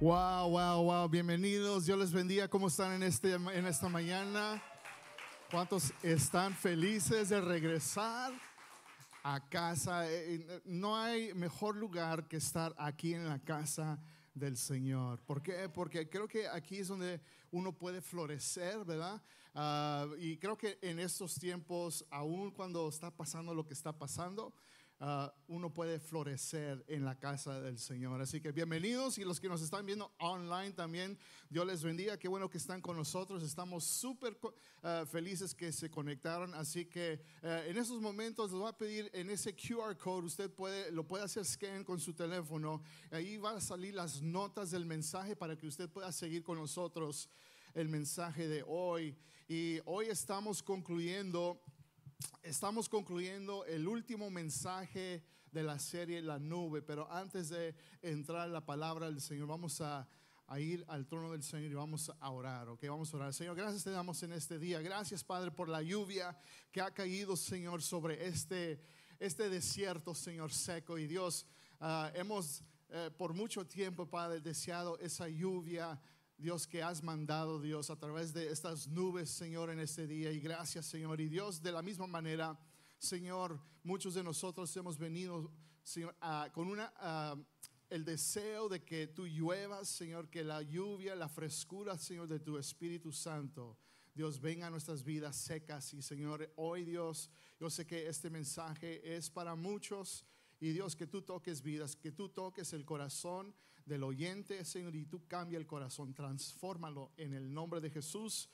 Wow, wow, wow. Bienvenidos. Dios les bendiga. ¿Cómo están en, este, en esta mañana? ¿Cuántos están felices de regresar a casa? Eh, eh, no hay mejor lugar que estar aquí en la casa del Señor. ¿Por qué? Porque creo que aquí es donde uno puede florecer, ¿verdad? Ah, y creo que en estos tiempos, aún cuando está pasando lo que está pasando, Ah, uno puede florecer en la casa del Señor. Así que bienvenidos y los que nos están viendo online también, Dios les bendiga. Qué bueno que están con nosotros. Estamos súper ah, felices que se conectaron. Así que ah, en esos momentos les voy a pedir en ese QR code, usted puede, lo puede hacer scan con su teléfono. Ahí van a salir las notas del mensaje para que usted pueda seguir con nosotros el mensaje de hoy. Y hoy estamos concluyendo Estamos concluyendo el último mensaje de la serie La Nube, pero antes de entrar en la palabra del Señor, vamos a, ir al trono del Señor y vamos a orar, ¿ok? Vamos a orar. Señor, gracias te damos en este día. Gracias, Padre, por la lluvia que ha caído, Señor, sobre este, este desierto, Señor, seco. Y Dios, ah, hemos eh, por mucho tiempo, Padre, deseado esa lluvia Dios, que has mandado, Dios, a través de estas nubes, Señor, en este día. Y gracias, Señor. Y Dios, de la misma manera, Señor, muchos de nosotros hemos venido, con una, el deseo de que tú lluevas, Señor, que la lluvia, la frescura, Señor, de tu Espíritu Santo. Dios, venga a nuestras vidas secas y Señor, hoy Dios, yo sé que este mensaje es para muchos y Dios, que tú toques vidas, que tú toques el corazón del oyente, Señor, y tú cambia el corazón, transfórmalo en el nombre de Jesús.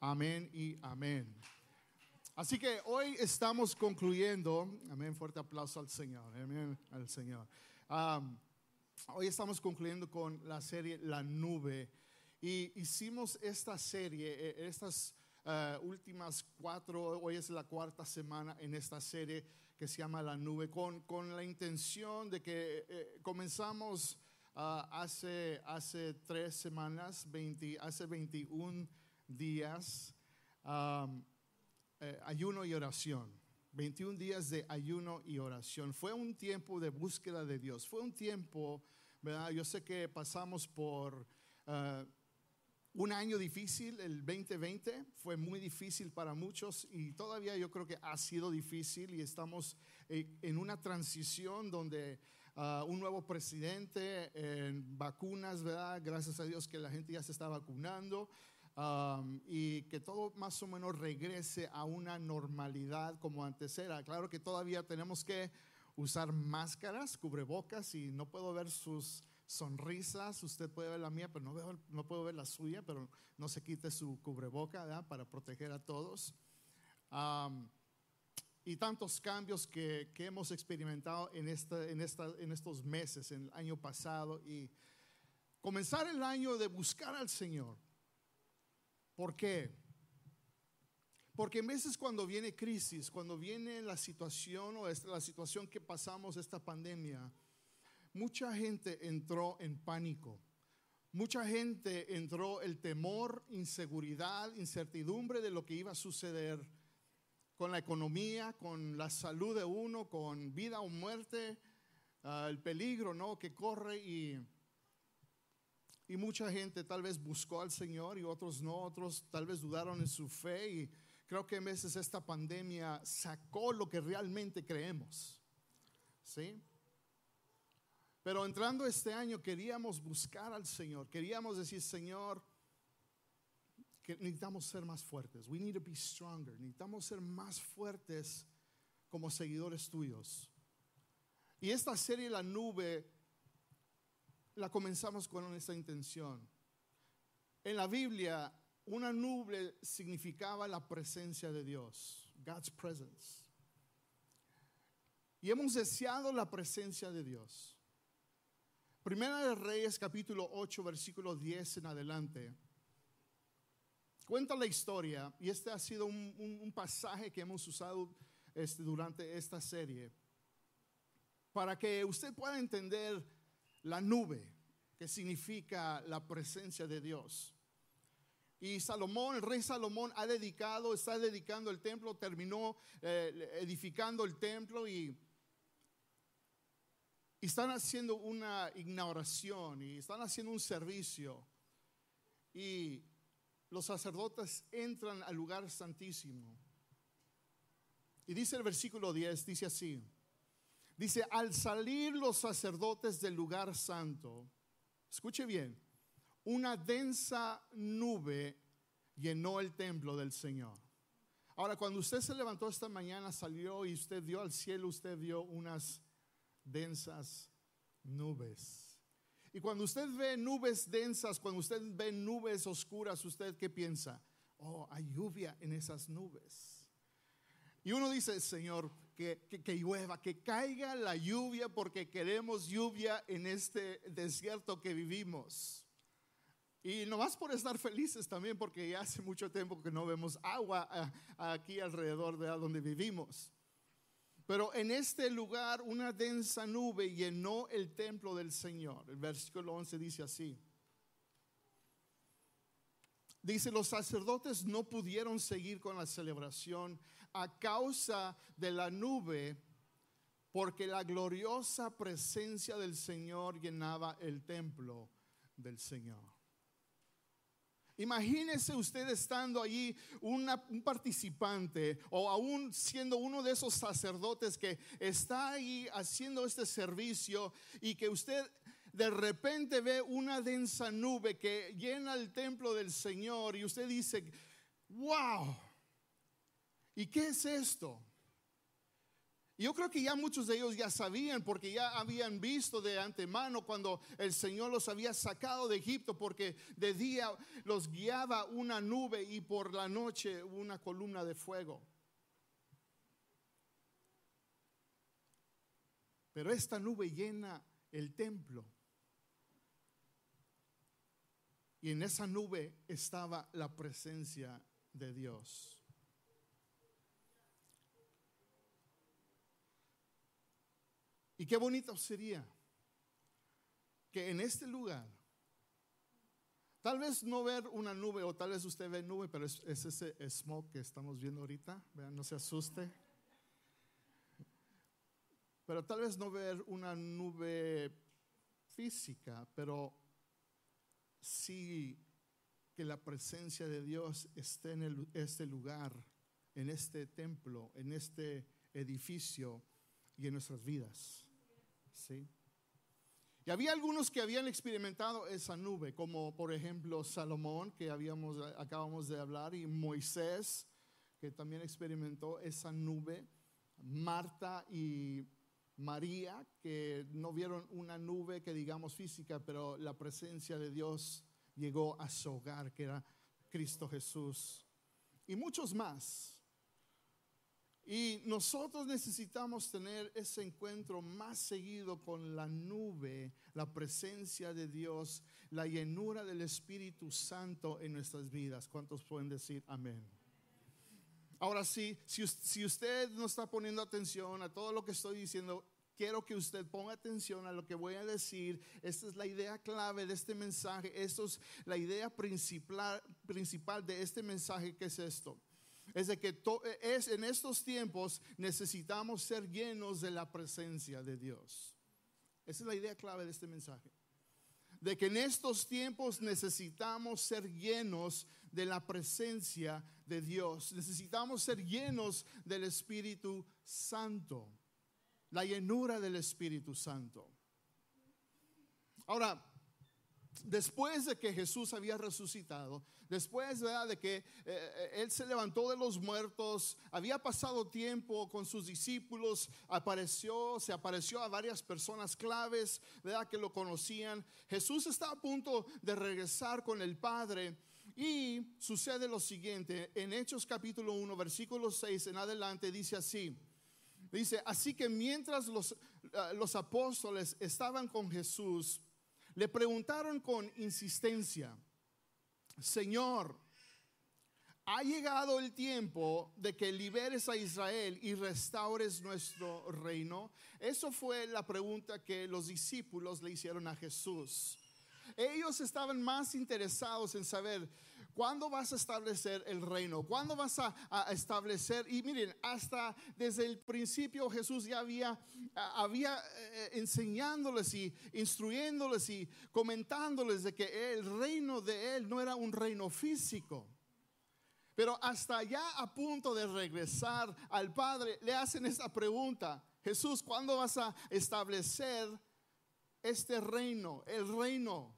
Amén y amén. Así que hoy estamos concluyendo, amén, fuerte aplauso al Señor, amén, al Señor. hoy estamos concluyendo con la serie La Nube y hicimos esta serie, eh, estas eh, últimas cuatro, hoy es la cuarta semana en esta serie que se llama La Nube, con, con la intención de que eh, comenzamos Ah, hace, hace tres semanas, 20, hace 21 días, eh, ayuno y oración. 21 días de ayuno y oración. Fue un tiempo de búsqueda de Dios. Fue un tiempo, ¿verdad? Yo sé que pasamos por ah, un año difícil, el 2020. Fue muy difícil para muchos y todavía yo creo que ha sido difícil y estamos eh, en una transición donde un nuevo presidente, en vacunas, ¿verdad? Gracias a Dios que la gente ya se está vacunando. y que todo más o menos regrese a una normalidad como antes era. Claro que todavía tenemos que usar máscaras, cubrebocas y no puedo ver sus sonrisas, usted puede ver la mía, pero no, puedo ver la suya, pero no se quite su cubreboca ¿verdad? para proteger a todos y tantos cambios que, hemos experimentado en, esta, en, esta, en estos meses, en el año pasado, y comenzar el año de buscar al Señor. ¿Por qué? Porque en veces cuando viene crisis, cuando viene la situación o la situación que pasamos, esta pandemia, mucha gente entró en pánico. Mucha gente entró el temor, inseguridad, incertidumbre de lo que iba a suceder con la economía, con la salud de uno, con vida o muerte, ah, el peligro ¿no? que corre y, y mucha gente tal vez buscó al Señor y otros no, otros tal vez dudaron en su fe y creo que a veces esta pandemia sacó lo que realmente creemos. ¿Sí? Pero entrando este año queríamos buscar al Señor, queríamos decir, Señor, que necesitamos ser más fuertes. We need to be stronger. Necesitamos ser más fuertes como seguidores tuyos. Y esta serie La Nube la comenzamos con esta intención. En la Biblia, una nube significaba la presencia de Dios, God's presence. Y hemos deseado la presencia de Dios. Primera de Reyes, capítulo 8, versículo 10 en adelante cuenta la historia, y este ha sido un, pasaje que hemos usado este, durante esta serie, para que usted pueda entender la nube, que significa la presencia de Dios. Y Salomón, el rey Salomón, ha dedicado, está dedicando el templo, terminó eh, edificando el templo y están haciendo una inauguración y están haciendo un servicio y los sacerdotes entran al lugar santísimo. Y dice el versículo 10, dice así, dice, al salir los sacerdotes del lugar santo, escuche bien, una densa nube llenó el templo del Señor. Ahora, cuando usted se levantó esta mañana, salió y usted vio al cielo, usted vio unas densas nubes. Y cuando usted ve nubes densas, cuando usted ve nubes oscuras, ¿usted qué piensa? Oh, hay lluvia en esas nubes. Y uno dice, Señor, que, llueva, que caiga la lluvia porque queremos lluvia en este desierto que vivimos. Y nomás por estar felices también, porque ya hace mucho tiempo que no vemos agua aquí alrededor de donde vivimos. Pero en este lugar una densa nube llenó el templo del Señor. El versículo 11 dice así. Dice, los sacerdotes no pudieron seguir con la celebración a causa de la nube, porque la gloriosa presencia del Señor llenaba el templo del Señor. Imagínese usted estando allí un participante o aún siendo uno de esos sacerdotes que está ahí haciendo este servicio y que usted de repente ve una densa nube que llena el templo del Señor y usted dice, wow, ¿y qué es esto? Yo creo que ya muchos de ellos ya sabían porque ya habían visto de antemano cuando el Señor los había sacado de Egipto porque de día los guiaba una nube y por la noche una columna de fuego. Pero esta nube llena el templo. Y en esa nube estaba la presencia de Dios. Y qué bonito sería que en este lugar, tal vez no ver una nube, o tal vez usted ve nube, pero es, ese smoke que estamos viendo ahorita, vean, no se asuste. Pero tal vez no ver una nube física, pero sí que la presencia de Dios esté en este lugar, en este templo, en este edificio y en nuestras vidas. ¿Sí? Y había algunos que habían experimentado esa nube, como por ejemplo Salomón, que habíamos, acabamos de hablar, y Moisés, que también experimentó esa nube, Marta y María, que no vieron una nube que digamos física, pero la presencia de Dios llegó a su hogar, que era Cristo Jesús, y muchos más. Y nosotros necesitamos tener ese encuentro más seguido con la nube, la presencia de Dios, la llenura del Espíritu Santo en nuestras vidas. ¿Cuántos pueden decir amén? Ahora sí, si, usted no está poniendo atención a todo lo que estoy diciendo, quiero que usted ponga atención a lo que voy a decir. Esta es la idea clave de este mensaje. Esto es la idea principal, principal de este mensaje que es esto es de que en estos tiempos necesitamos ser llenos de la presencia de Dios. Esa es la idea clave de este mensaje. De que en estos tiempos necesitamos ser llenos de la presencia de Dios. Necesitamos ser llenos del Espíritu Santo. La llenura del Espíritu Santo. Ahora, después de que Jesús había resucitado, después de que eh, eh, Él se levantó de los muertos, había pasado tiempo con sus discípulos, apareció, se apareció a varias personas claves, ¿verdad? Que lo conocían. Jesús está a punto de regresar con el Padre. Y sucede lo siguiente, en Hechos capítulo 1, versículo 6 en adelante dice así, dice, así que mientras los, eh, los apóstoles estaban con Jesús, le preguntaron con insistencia, Señor, ha llegado el tiempo de que liberes a Israel y restaures nuestro reino. Eso fue la pregunta que los discípulos le hicieron a Jesús. ellos estaban más interesados en saber ¿Cuándo vas a establecer el reino? ¿Cuándo vas a, establecer? Y miren, hasta desde el principio Jesús ya había, había eh, enseñándoles y instruyéndoles y comentándoles de que el reino de Él no era un reino físico. Pero hasta ya a punto de regresar al Padre, le hacen esta pregunta. Jesús, ¿cuándo vas a establecer este reino? El reino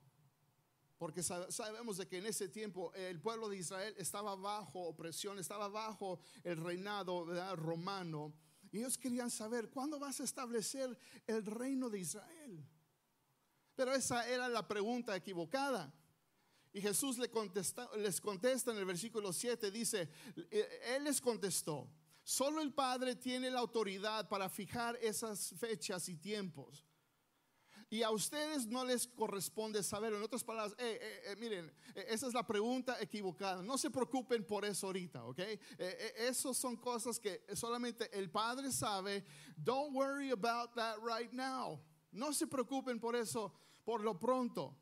porque sabemos de que en ese tiempo el pueblo de Israel estaba bajo opresión, estaba bajo el reinado romano. Y ellos querían saber, ¿cuándo vas a establecer el reino de Israel? Pero esa era la pregunta equivocada. Y Jesús les contesta, les contesta en el versículo 7, dice, eh, Él les contestó, solo el Padre tiene la autoridad para fijar esas fechas y tiempos y a ustedes no les corresponde saber. En otras palabras, eh, eh, eh, miren, esa es la pregunta equivocada. No se preocupen por eso ahorita, ¿ok? Esas son cosas que solamente el Padre sabe. Don't worry about that right now. No se preocupen por eso por lo pronto.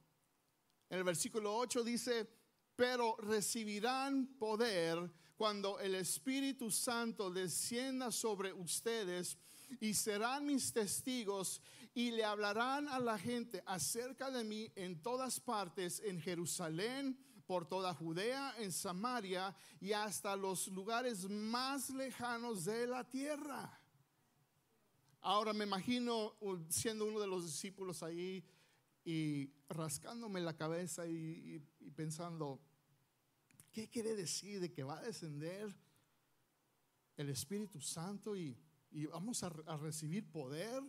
En el versículo 8 dice, pero recibirán poder cuando el Espíritu Santo descienda sobre ustedes y serán mis testigos y le hablarán a la gente acerca de mí en todas partes, en Jerusalén, por toda Judea, en Samaria y hasta los lugares más lejanos de la tierra. Ahora me imagino siendo uno de los discípulos ahí y rascándome la cabeza y, pensando, ¿qué quiere decir de que va a descender el Espíritu Santo y, vamos a recibir poder?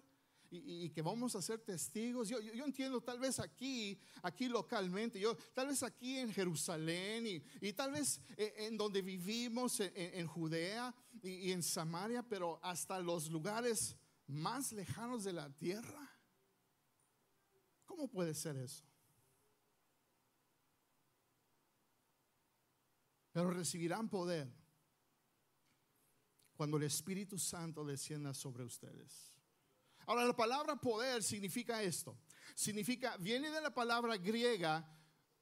y, que vamos a ser testigos. Yo, yo, entiendo tal vez aquí, aquí localmente, yo tal vez aquí en Jerusalén y, tal vez eh, en, donde vivimos, en, Judea y, en Samaria, pero hasta los lugares más lejanos de la tierra. ¿Cómo puede ser eso? Pero recibirán poder cuando el Espíritu Santo descienda sobre ustedes. Ahora, la palabra poder significa esto. Significa, viene de la palabra griega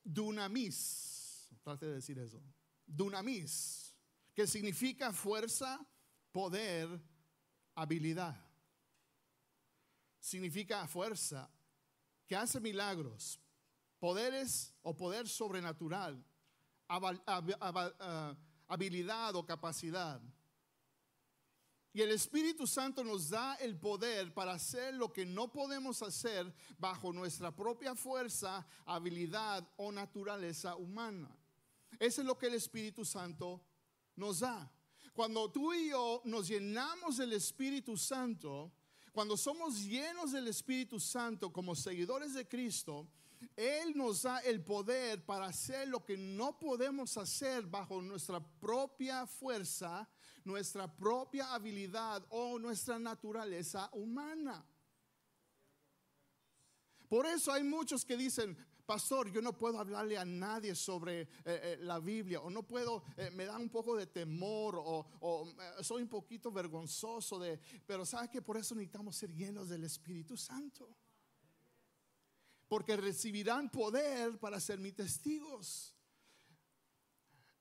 dunamis. Trate de decir eso. Dunamis, que significa fuerza, poder, habilidad. Significa fuerza, que hace milagros, poderes o poder sobrenatural, ah, habilidad o capacidad. Y el Espíritu Santo nos da el poder para hacer lo que no podemos hacer bajo nuestra propia fuerza, habilidad o naturaleza humana. Eso es lo que el Espíritu Santo nos da. Cuando tú y yo nos llenamos del Espíritu Santo, cuando somos llenos del Espíritu Santo como seguidores de Cristo, Él nos da el poder para hacer lo que no podemos hacer bajo nuestra propia fuerza, nuestra propia habilidad o nuestra naturaleza humana. Por eso hay muchos que dicen, pastor, yo no puedo hablarle a nadie sobre eh, eh, la Biblia, o no puedo, eh, me da un poco de temor, o, soy un poquito vergonzoso de, pero sabe que por eso necesitamos ser llenos del Espíritu Santo. Porque recibirán poder para ser mis testigos.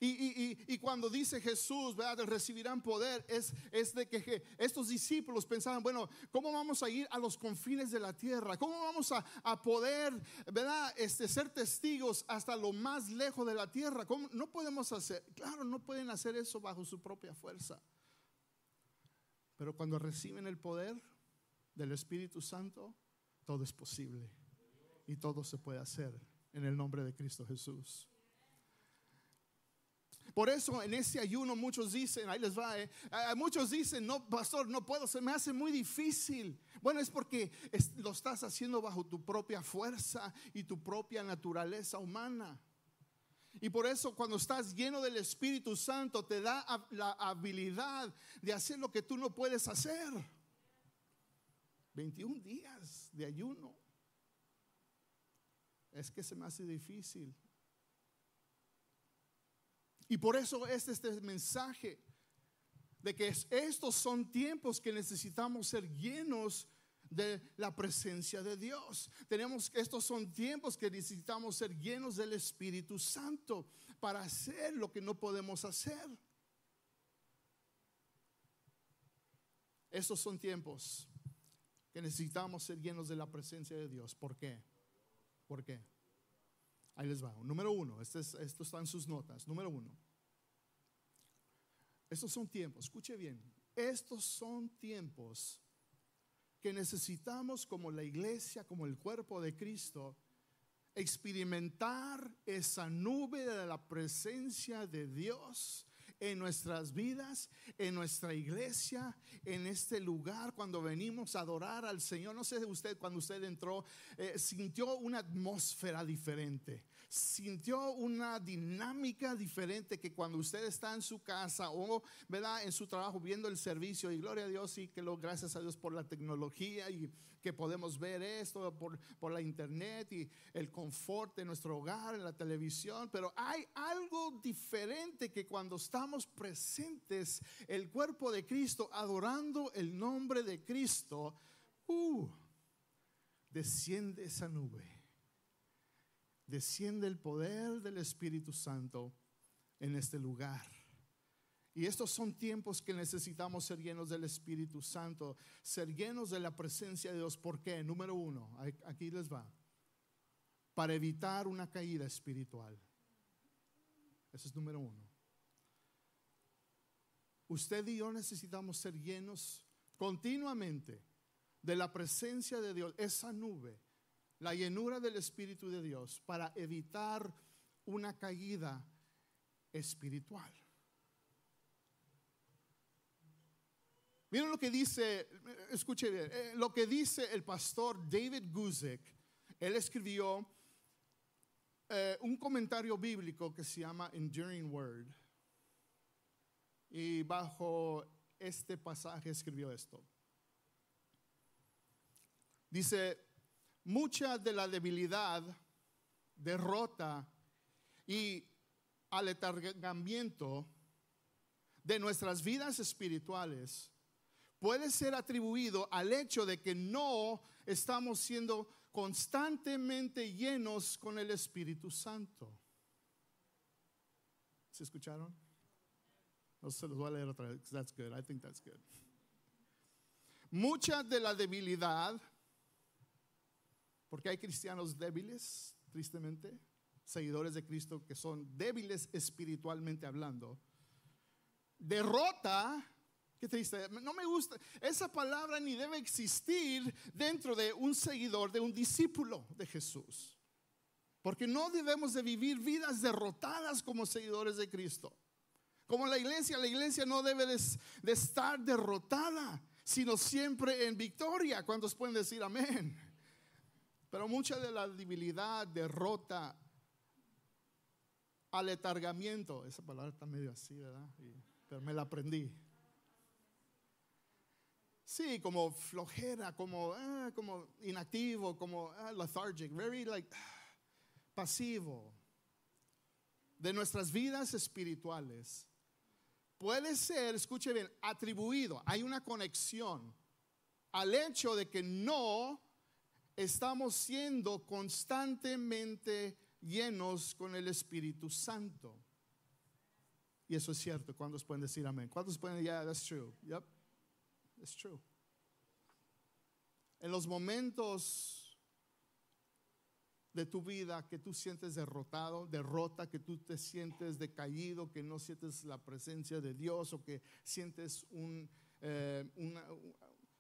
Y, cuando dice Jesús, ¿verdad? recibirán poder, es, es de que estos discípulos pensaban, bueno, ¿cómo vamos a ir a los confines de la tierra? ¿Cómo vamos a, poder, ¿verdad? Este, ser testigos hasta lo más lejos de la tierra? ¿Cómo? No podemos hacer, claro, no pueden hacer eso bajo su propia fuerza. Pero cuando reciben el poder del Espíritu Santo, todo es posible y todo se puede hacer en el nombre de Cristo Jesús. Por eso en ese ayuno muchos dicen, ahí les va, eh, muchos dicen, no, pastor, no puedo, se me hace muy difícil. Bueno, es porque lo estás haciendo bajo tu propia fuerza y tu propia naturaleza humana. Y por eso cuando estás lleno del Espíritu Santo te da la habilidad de hacer lo que tú no puedes hacer. 21 días de ayuno. Es que se me hace difícil. Y por eso es este mensaje de que estos son tiempos que necesitamos ser llenos de la presencia de Dios. Tenemos estos son tiempos que necesitamos ser llenos del Espíritu Santo para hacer lo que no podemos hacer. Estos son tiempos que necesitamos ser llenos de la presencia de Dios. ¿Por qué? ¿Por qué? Ahí les va. Número uno, este esto está sus notas. Número uno. Estos son tiempos, escuche bien, estos son tiempos que necesitamos como la iglesia, como el cuerpo de Cristo, experimentar esa nube de la presencia de Dios en nuestras vidas, en nuestra iglesia, en este lugar, cuando venimos a adorar al Señor. No sé usted, cuando usted entró, eh, sintió una atmósfera diferente, sintió una dinámica diferente que cuando usted está en su casa o, ¿verdad?, en su trabajo viendo el servicio. Y gloria a Dios, y que lo, gracias a Dios por la tecnología y que podemos ver esto por, por la internet y el confort de nuestro hogar, en la televisión. Pero hay algo diferente que cuando estamos presentes, el cuerpo de Cristo, adorando el nombre de Cristo, uh, desciende esa nube, desciende el poder del Espíritu Santo en este lugar. Y estos son tiempos que necesitamos ser llenos del Espíritu Santo, ser llenos de la presencia de Dios. ¿Por qué? Número uno, aquí les va. Para evitar una caída espiritual. Ese es número uno. Usted y yo necesitamos ser llenos continuamente de la presencia de Dios, esa nube, la llenura del Espíritu de Dios, para evitar una caída espiritual. Miren lo que dice, escuche bien, eh, lo que dice el pastor David Guzik. Él escribió eh, un comentario bíblico que se llama Enduring Word. Y bajo este pasaje escribió esto. Dice, mucha de la debilidad, derrota y aletargamiento de nuestras vidas espirituales puede ser atribuido al hecho de que no estamos siendo constantemente llenos con el Espíritu Santo. ¿Se escucharon? No se los voy a leer otra vez. That's good. I think that's good. Mucha de la debilidad, porque hay cristianos débiles, tristemente, seguidores de Cristo que son débiles espiritualmente hablando. Derrota, qué triste, no me gusta, esa palabra ni debe existir dentro de un seguidor, de un discípulo de Jesús. Porque no debemos de vivir vidas derrotadas como seguidores de Cristo. Como la iglesia, la iglesia no debe de, estar derrotada, sino siempre en victoria. ¿Cuántos pueden decir amén? Pero mucha de la debilidad, derrota, aletargamiento, esa palabra está medio así, ¿verdad? pero me la aprendí. Sí, como flojera, como, ah, como inactivo, como ah, lethargic, very like pasivo. De nuestras vidas espirituales puede ser, escuche bien, atribuido, hay una conexión al hecho de que no estamos siendo constantemente llenos con el Espíritu Santo. Y eso es cierto. ¿Cuántos pueden decir amén? ¿Cuántos pueden decir, yeah, that's true? Yep, it's true. En los momentos de tu vida que tú sientes derrotado, derrota, que tú te sientes decaído, que no sientes la presencia de Dios o que sientes un, eh,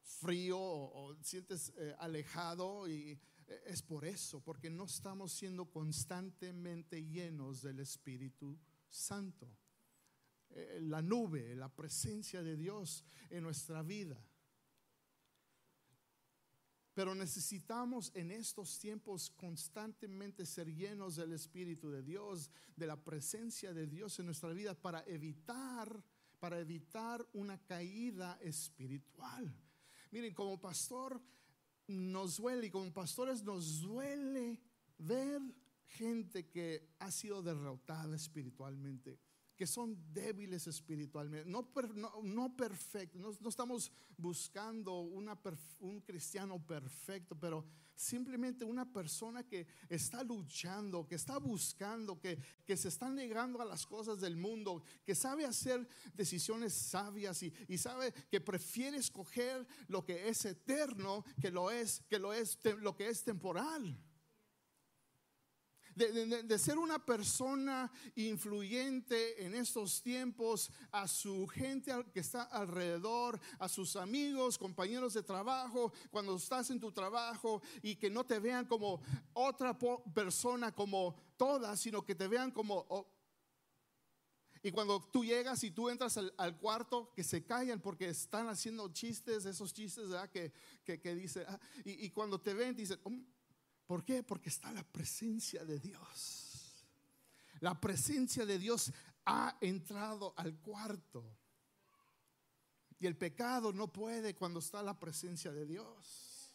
frío o, sientes eh, alejado y eh, es por eso, porque no estamos siendo constantemente llenos del Espíritu Santo. la nube, la presencia de Dios en nuestra vida. Pero necesitamos en estos tiempos constantemente ser llenos del Espíritu de Dios, de la presencia de Dios en nuestra vida para evitar, para evitar una caída espiritual. Miren, como pastor nos duele y como pastores nos duele ver gente que ha sido derrotada espiritualmente que son débiles espiritualmente, no, perfectos, no, estamos buscando una, un cristiano perfecto, pero simplemente una persona que está luchando, que está buscando, que, que se está negando a las cosas del mundo, que sabe hacer decisiones sabias y, y sabe que prefiere escoger lo que es eterno que lo es, que lo es, lo que es temporal de, ser una persona influyente en estos tiempos a su gente que está alrededor, a sus amigos, compañeros de trabajo, cuando estás en tu trabajo y que no te vean como otra persona como todas, sino que te vean como... y cuando tú llegas y tú entras al, cuarto, que se callan porque están haciendo chistes, esos chistes que, que, dice, ah, y, cuando te ven, dicen, oh, ¿Por qué? Porque está la presencia de Dios. La presencia de Dios ha entrado al cuarto. Y el pecado no puede cuando está la presencia de Dios.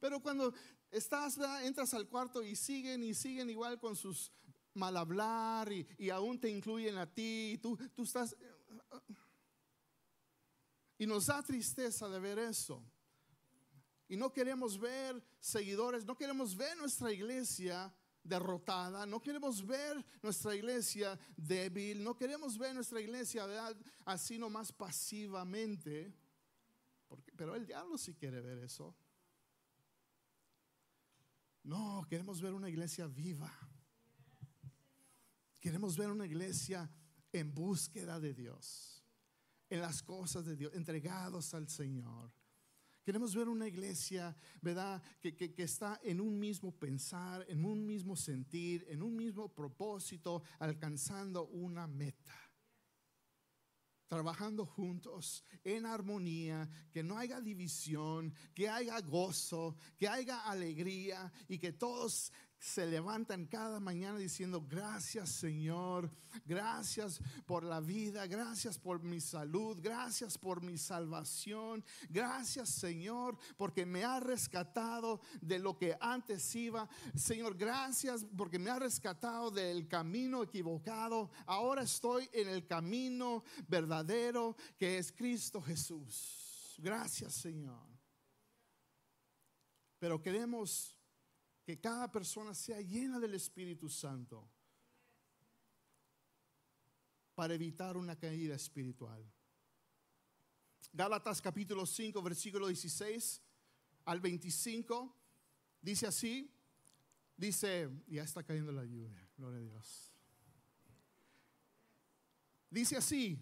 Pero cuando estás, entras al cuarto y siguen y siguen igual con sus mal hablar y, aún te incluyen a ti y tú, tú estás... Y nos da tristeza de ver eso. Y no queremos ver seguidores, no queremos ver nuestra iglesia derrotada, no queremos ver nuestra iglesia débil, no queremos ver nuestra iglesia así nomás pasivamente, porque, pero el diablo sí quiere ver eso. No, queremos ver una iglesia viva. Queremos ver una iglesia en búsqueda de Dios, en las cosas de Dios, entregados al Señor. Queremos ver una iglesia, ¿verdad? Que, que, está en un mismo pensar, en un mismo sentir, en un mismo propósito, alcanzando una meta. Trabajando juntos en armonía, que no haya división, que haya gozo, que haya alegría y que todos se levantan cada mañana diciendo, gracias Señor, gracias por la vida, gracias por mi salud, gracias por mi salvación, gracias Señor porque me ha rescatado de lo que antes iba. Señor, gracias porque me ha rescatado del camino equivocado. Ahora estoy en el camino verdadero que es Cristo Jesús. Gracias Señor. Pero queremos que cada persona sea llena del Espíritu Santo para evitar una caída espiritual. Gálatas capítulo 5, versículo 16 al 25, dice así, dice, ya está cayendo la lluvia, gloria a Dios. Dice así,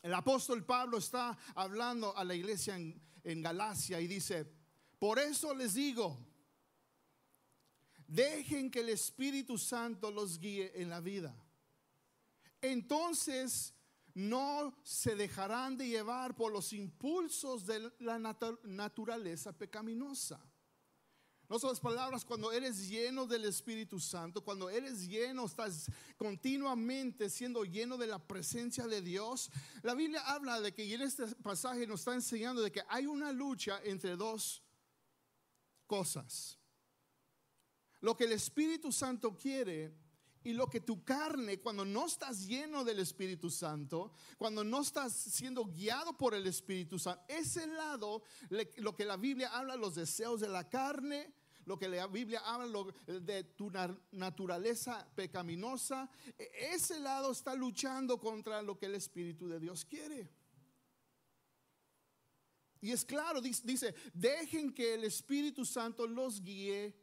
el apóstol Pablo está hablando a la iglesia en, en Galacia y dice, por eso les digo, Dejen que el Espíritu Santo los guíe en la vida. Entonces no se dejarán de llevar por los impulsos de la naturaleza pecaminosa. No son las palabras, cuando eres lleno del Espíritu Santo, cuando eres lleno, estás continuamente siendo lleno de la presencia de Dios. La Biblia habla de que, y en este pasaje nos está enseñando de que hay una lucha entre dos cosas lo que el Espíritu Santo quiere y lo que tu carne, cuando no estás lleno del Espíritu Santo, cuando no estás siendo guiado por el Espíritu Santo, ese lado, lo que la Biblia habla, los deseos de la carne, lo que la Biblia habla de tu naturaleza pecaminosa, e, ese lado está luchando contra lo que el Espíritu de Dios quiere. Y es claro, dice, dejen que el Espíritu Santo los guíe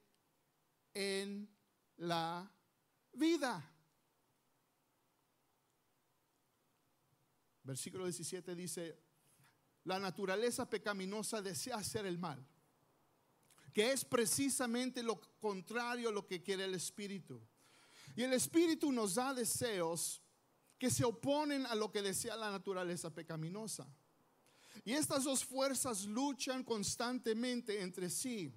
en la vida. Versículo 17 dice, la naturaleza pecaminosa desea hacer el mal, que es precisamente lo contrario a lo que quiere el Espíritu. Y el Espíritu nos da deseos que se oponen a lo que desea la naturaleza pecaminosa. Y estas dos fuerzas luchan constantemente entre sí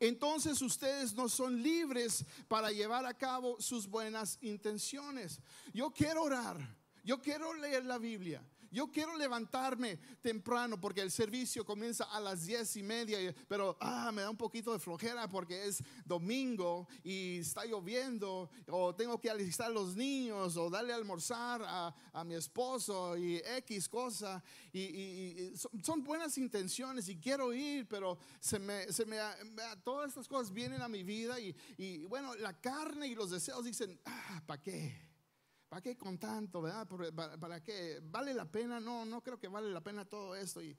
entonces ustedes no son libres para llevar a cabo sus buenas intenciones. Yo quiero orar. Yo quiero leer la Biblia. Yo quiero levantarme temprano porque el servicio comienza a las diez y media, pero ah, me da un poquito de flojera porque es domingo y está lloviendo, o tengo que alistar a los niños, o darle a almorzar a, mi esposo y X cosa. Y, son, buenas intenciones y quiero ir, pero se me, se me, todas estas cosas vienen a mi vida y, y bueno, la carne y los deseos dicen, ah, ¿para qué? ¿Para qué con tanto, verdad? ¿Para, qué? ¿Vale la pena? No, no creo que vale la pena todo esto. Y,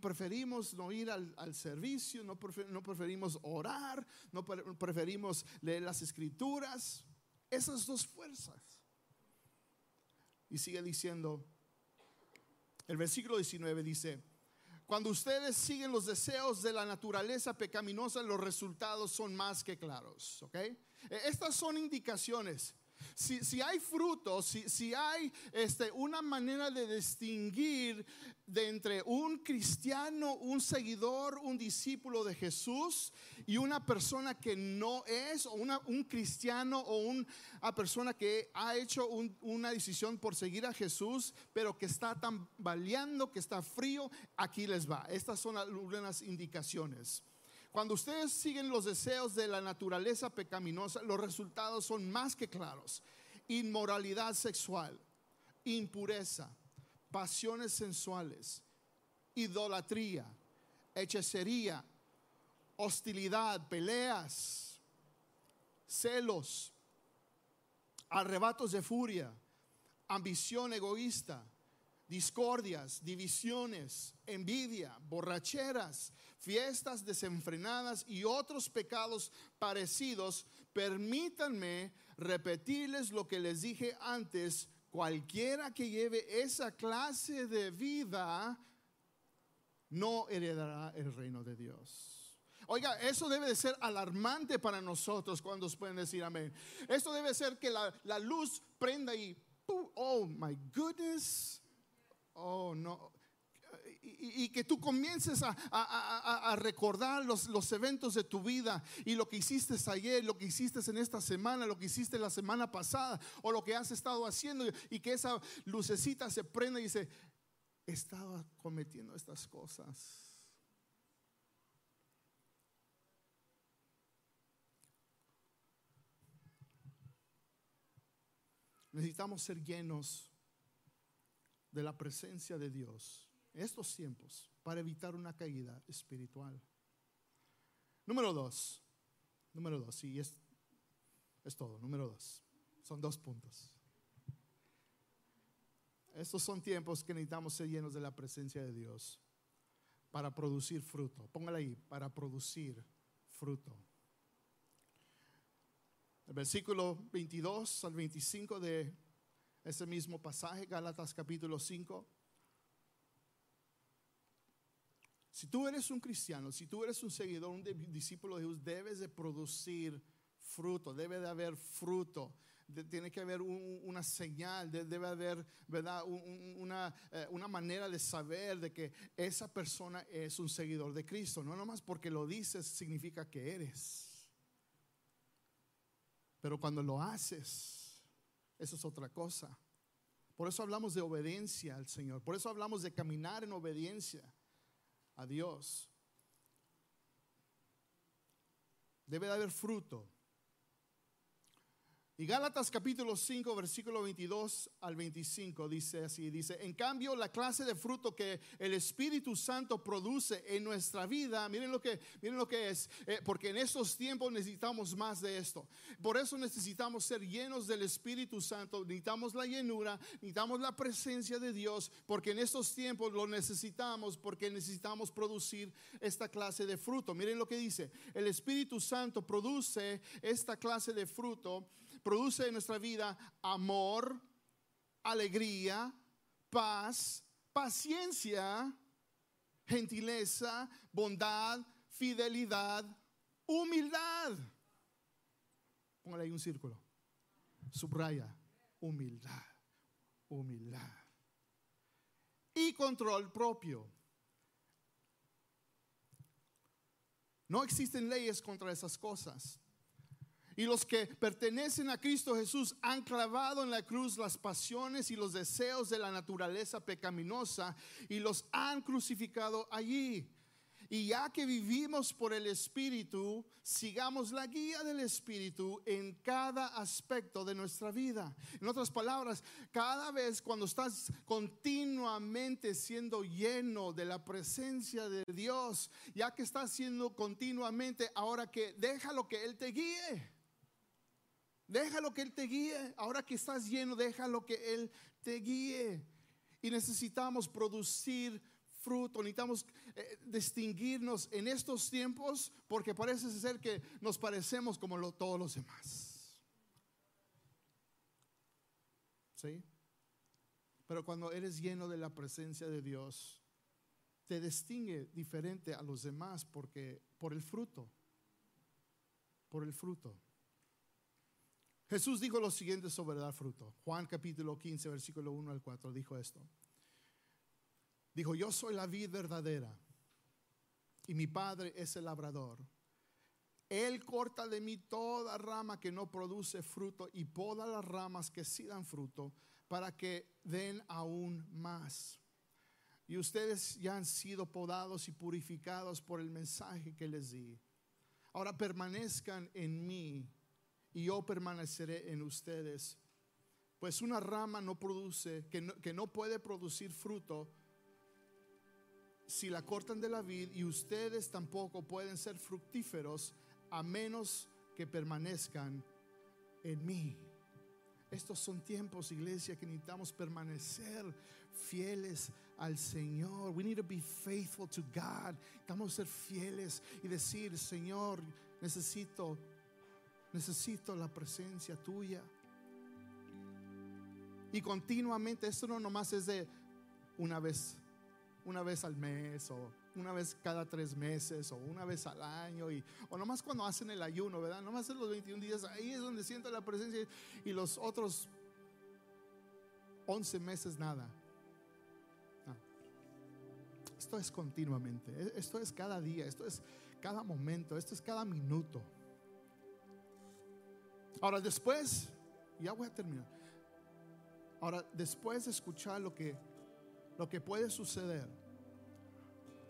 preferimos no ir al, servicio, no, preferimos orar, no preferimos leer las escrituras. Esas dos fuerzas. Y sigue diciendo, el versículo 19 dice, cuando ustedes siguen los deseos de la naturaleza pecaminosa, los resultados son más que claros. ¿ok? E, estas son indicaciones si, hay frutos, si, hay este, una manera de distinguir de entre un cristiano, un seguidor, un discípulo de Jesús y una persona que no es, o un cristiano o una persona que ha hecho una decisión por seguir a Jesús, pero que está tambaleando, que está frío, aquí les va. Estas son algunas indicaciones. Cuando ustedes siguen los deseos de la naturaleza pecaminosa, los resultados son más que claros. Inmoralidad sexual, impureza, pasiones sensuales, idolatría, hechicería, hostilidad, peleas, celos, arrebatos de furia, ambición egoísta, discordias, divisiones, envidia, borracheras, fiestas desenfrenadas y otros pecados parecidos, permítanme repetirles lo que les dije antes, cualquiera que lleve esa clase de vida no heredará el reino de Dios. Oiga, eso debe de ser alarmante para nosotros cuando pueden decir amén. Esto debe ser que la, luz prenda y, oh my goodness, oh no, y, que tú comiences a, recordar los, los, eventos de tu vida y lo que hiciste ayer, lo que hiciste en esta semana, lo que hiciste la semana pasada o lo que has estado haciendo y que esa lucecita se prenda y dice, estaba cometiendo estas cosas. Necesitamos ser llenos de la presencia de Dios estos tiempos para evitar una caída espiritual. Número dos, número dos, sí, es, es todo, número dos, son dos puntos. Estos son tiempos que necesitamos ser llenos de la presencia de Dios para producir fruto. Póngale ahí, para producir fruto. El versículo 22 al 25 de ese mismo pasaje, Gálatas capítulo 5. Si tú eres un cristiano, si tú eres un seguidor, un discípulo de Jesús, debes de producir fruto, debe de haber fruto. tiene que haber una señal, debe haber ¿verdad? una, eh, una, manera de saber de que esa persona es un seguidor de Cristo. No nomás porque lo dices significa que eres. Pero cuando lo haces, eso es otra cosa. Por eso hablamos de obediencia al Señor. Por eso hablamos de caminar en obediencia a Dios. Debe de haber fruto. Y Gálatas capítulo 5, versículo 22 al 25 dice así, dice, en cambio la clase de fruto que el Espíritu Santo produce en nuestra vida, miren lo que, miren lo que es, eh, porque en estos tiempos necesitamos más de esto. Por eso necesitamos ser llenos del Espíritu Santo, necesitamos la llenura, necesitamos la presencia de Dios, porque en estos tiempos lo necesitamos, porque necesitamos producir esta clase de fruto. Miren lo que dice, el Espíritu Santo produce esta clase de fruto produce en nuestra vida amor, alegría, paz, paciencia, gentileza, bondad, fidelidad, humildad. Póngale ahí un círculo. Subraya, humildad, humildad. Y control propio. No existen leyes contra esas cosas. Y los que pertenecen a Cristo Jesús han clavado en la cruz las pasiones y los deseos de la naturaleza pecaminosa y los han crucificado allí. Y ya que vivimos por el Espíritu, sigamos la guía del Espíritu en cada aspecto de nuestra vida. En otras palabras, cada vez cuando estás continuamente siendo lleno de la presencia de Dios, ya que estás siendo continuamente, ahora que déjalo que Él te guíe. Déjalo que Él te guíe. Ahora que estás lleno, déjalo que Él te guíe. Y necesitamos producir fruto, necesitamos eh, distinguirnos en estos tiempos porque parece ser que nos parecemos como todos los demás. ¿Sí? Pero cuando eres lleno de la presencia de Dios, te distingue diferente a los demás porque por el fruto, por el fruto. Jesús dijo lo siguiente sobre dar fruto. Juan capítulo 15, versículo 1 al 4 dijo esto. Dijo, yo soy la vid verdadera y mi padre es el labrador. Él corta de mí toda rama que no produce fruto y poda las ramas que sí dan fruto para que den aún más. Y ustedes ya han sido podados y purificados por el mensaje que les di. Ahora permanezcan en mí y yo permaneceré en ustedes. Pues una rama no produce, que no, puede producir fruto si la cortan de la vid y ustedes tampoco pueden ser fructíferos a menos que permanezcan en mí. Estos son tiempos, iglesia, que necesitamos permanecer fieles al Señor. We need to be faithful to God. Necesitamos ser fieles y decir, Señor, necesito, necesito la presencia tuya. Y continuamente, esto no nomás es de una vez una vez al mes o una vez cada tres meses o una vez al año y, o nomás cuando hacen el ayuno, ¿verdad? Nomás en los 21 días, ahí es donde siento la presencia y los otros 11 meses nada. Esto es continuamente, e, esto es cada día, esto es cada momento, esto es cada minuto. Ahora después, ya voy a terminar. Ahora después de escuchar lo que lo que puede suceder,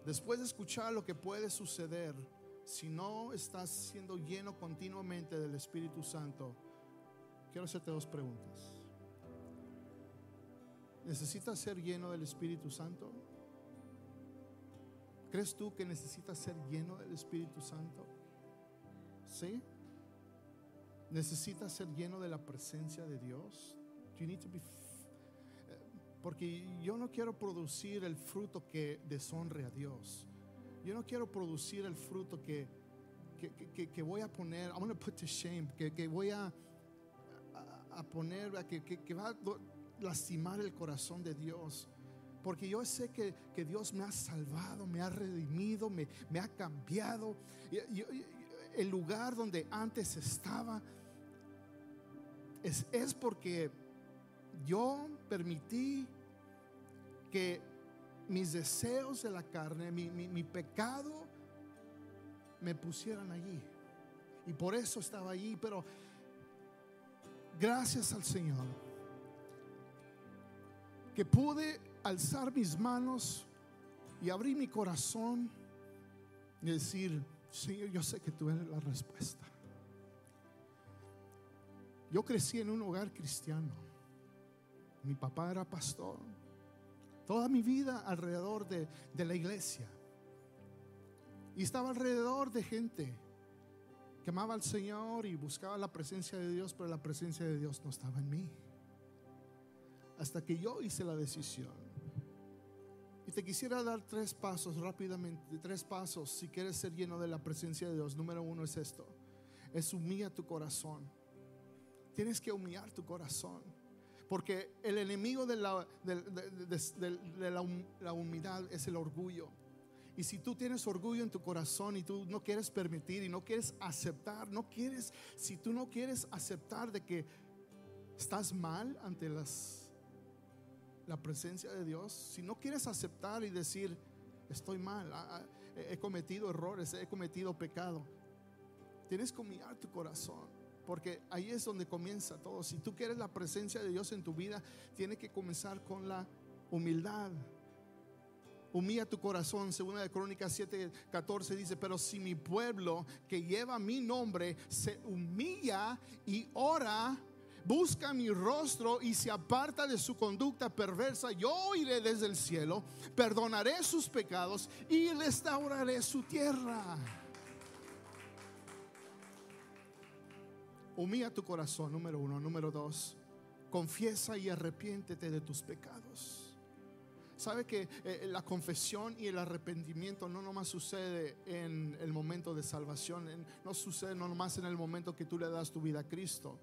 después de escuchar lo que puede suceder, si no estás siendo lleno continuamente del Espíritu Santo, quiero hacerte dos preguntas. ¿Necesitas ser lleno del Espíritu Santo? ¿Crees tú que necesitas ser lleno del Espíritu Santo? ¿Sí? ¿Necesitas ser lleno de la presencia de Dios? You need to be porque yo no quiero producir el fruto que deshonre a Dios. Yo no quiero producir el fruto que, que, voy a poner, I'm going put to shame, que, voy a, a, poner, que, va a lastimar el corazón de Dios. Porque yo sé que, Dios me ha salvado, me ha redimido, me, me ha cambiado. el lugar donde antes estaba es, es porque yo permití que mis deseos de la carne, mi, pecado, me pusieran allí. Y por eso estaba allí. Pero gracias al Señor, que pude alzar mis manos y abrir mi corazón y decir, Señor, yo sé que tú eres la respuesta. Yo crecí en un hogar cristiano. Mi papá era pastor. Toda mi vida alrededor de, la iglesia. Y estaba alrededor de gente que amaba al Señor y buscaba la presencia de Dios, pero la presencia de Dios no estaba en mí. Hasta que yo hice la decisión. Y te quisiera dar tres pasos rápidamente, tres pasos si quieres ser lleno de la presencia de Dios. Número uno es esto, es humilla tu corazón. Tienes que humillar tu corazón. Porque el enemigo de la, la, humildad es el orgullo. Y si tú tienes orgullo en tu corazón y tú no quieres permitir y no quieres aceptar, no quieres, si tú no quieres aceptar de que estás mal ante las, la presencia de Dios, si no quieres aceptar y decir, estoy mal, he cometido errores, he cometido pecado, tienes que humillar tu corazón porque ahí es donde comienza todo. Si tú quieres la presencia de Dios en tu vida, tiene que comenzar con la humildad. Humilla tu corazón, segunda de Crónicas 7, 14 dice, pero si mi pueblo que lleva mi nombre se humilla y ora, busca mi rostro y se aparta de su conducta perversa, yo iré desde el cielo, perdonaré sus pecados y restauraré su tierra. Humilla tu corazón, número uno. Número dos, confiesa y arrepiéntete de tus pecados. Sabe que eh, la confesión y el arrepentimiento no nomás sucede en el momento de salvación, no sucede no nomás en el momento que tú le das tu vida a Cristo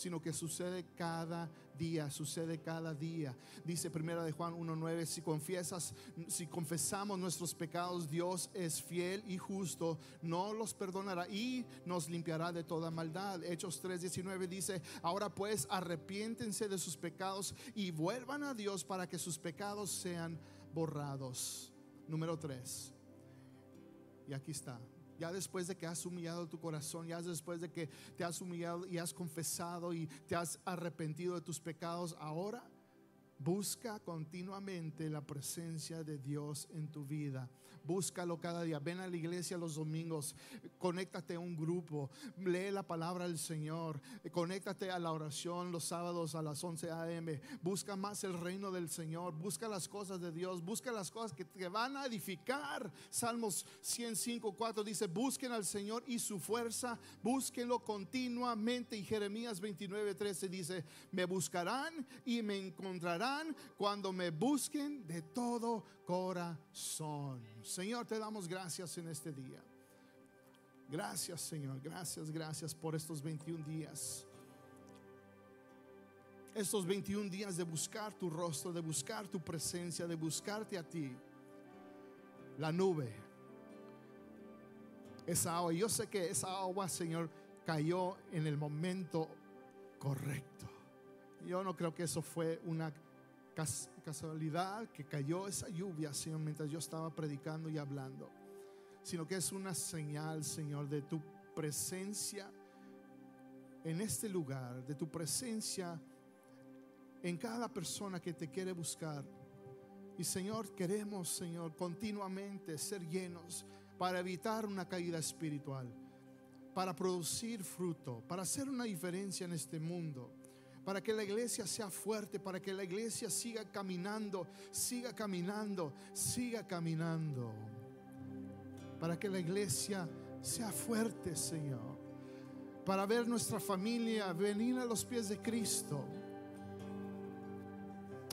sino que sucede cada día, sucede cada día. Dice primera de Juan 1:9, si confiesas, si confesamos nuestros pecados, Dios es fiel y justo, no los perdonará y nos limpiará de toda maldad. Hechos 3:19 dice, ahora pues arrepiéntense de sus pecados y vuelvan a Dios para que sus pecados sean borrados. Número 3. Y aquí está, ya después de que has humillado tu corazón, ya después de que te has humillado y has confesado y te has arrepentido de tus pecados, ahora busca continuamente la presencia de Dios en tu vida. Búscalo cada día. Ven a la iglesia los domingos. Conéctate a un grupo. Lee la palabra del Señor. Conéctate a la oración los sábados a las 11 a.m. Busca más el reino del Señor. Busca las cosas de Dios. Busca las cosas que te van a edificar. Salmos 105, 4 dice: Busquen al Señor y su fuerza. Búsquenlo continuamente. Y Jeremías 29, 13 dice: Me buscarán y me encontrarán cuando me busquen de todo corazón. Señor, te damos gracias en este día. Gracias, Señor. Gracias, gracias por estos 21 días. Estos 21 días de buscar tu rostro, de buscar tu presencia, de buscarte a ti. La nube. Esa agua. Yo sé que esa agua, Señor, cayó en el momento correcto. Yo no creo que eso fue una casualidad que cayó esa lluvia, Señor, mientras yo estaba predicando y hablando, sino que es una señal, Señor, de tu presencia en este lugar, de tu presencia en cada persona que te quiere buscar. Y Señor, queremos, Señor, continuamente ser llenos para evitar una caída espiritual, para producir fruto, para hacer una diferencia en este mundo para que la iglesia sea fuerte, para que la iglesia siga caminando, siga caminando, siga caminando. Para que la iglesia sea fuerte, Señor. Para ver nuestra familia venir a los pies de Cristo.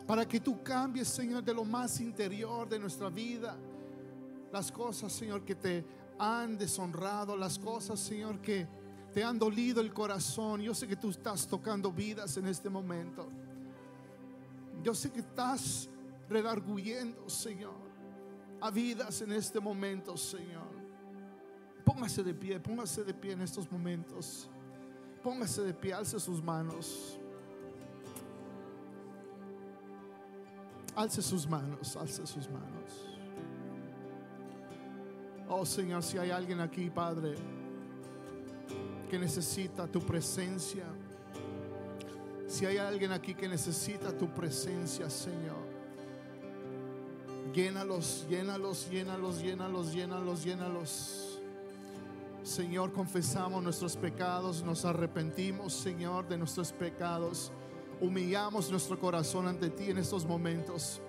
Para que tú cambies, Señor, de lo más interior de nuestra vida. Las cosas, Señor, que te han deshonrado, las cosas, Señor, que te han dolido el corazón. Yo sé que tú estás tocando vidas en este momento. Yo sé que estás redarguyendo, Señor, a vidas en este momento, Señor. Póngase de pie, póngase de pie en estos momentos. Póngase de pie, alce sus manos. Alce sus manos, alce sus manos. Oh Señor, si hay alguien aquí, Padre que necesita tu presencia. Si hay alguien aquí que necesita tu presencia, Señor, llénalos, llénalos, llénalos, llénalos, llénalos, llénalos. Señor, confesamos nuestros pecados, nos arrepentimos, Señor, de nuestros pecados. Humillamos nuestro corazón ante ti en estos momentos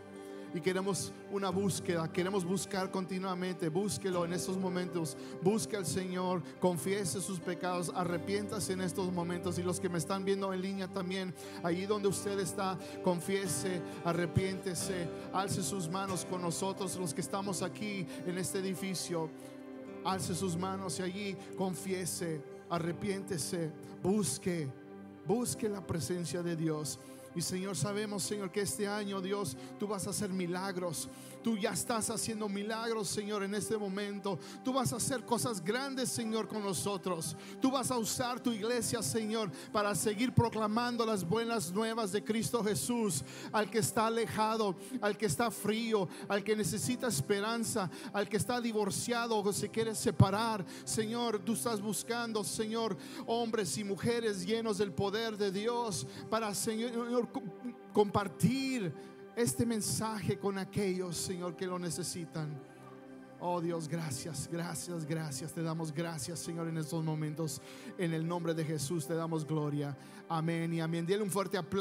y queremos una búsqueda, queremos buscar continuamente, búsquelo en estos momentos, busque al Señor, confiese sus pecados, arrepiéntase en estos momentos y los que me están viendo en línea también, allí donde usted está, confiese, arrepiéntese, alce sus manos con nosotros, los que estamos aquí en este edificio, alce sus manos y allí confiese, arrepiéntese, busque, busque la presencia de Dios. Y Señor, sabemos, Señor, que este año, Dios, tú vas a hacer milagros. Tú ya estás haciendo milagros, Señor, en este momento. Tú vas a hacer cosas grandes, Señor, con nosotros. Tú vas a usar tu iglesia, Señor, para seguir proclamando las buenas nuevas de Cristo Jesús al que está alejado, al que está frío, al que necesita esperanza, al que está divorciado o se quiere separar. Señor, tú estás buscando, Señor, hombres y mujeres llenos del poder de Dios para, Señor, compartir este mensaje con aquellos, Señor, que lo necesitan. Oh Dios, gracias, gracias, gracias. Te damos gracias, Señor, en estos momentos. En el nombre de Jesús te damos gloria. Amén y amén. Dile un fuerte aplauso.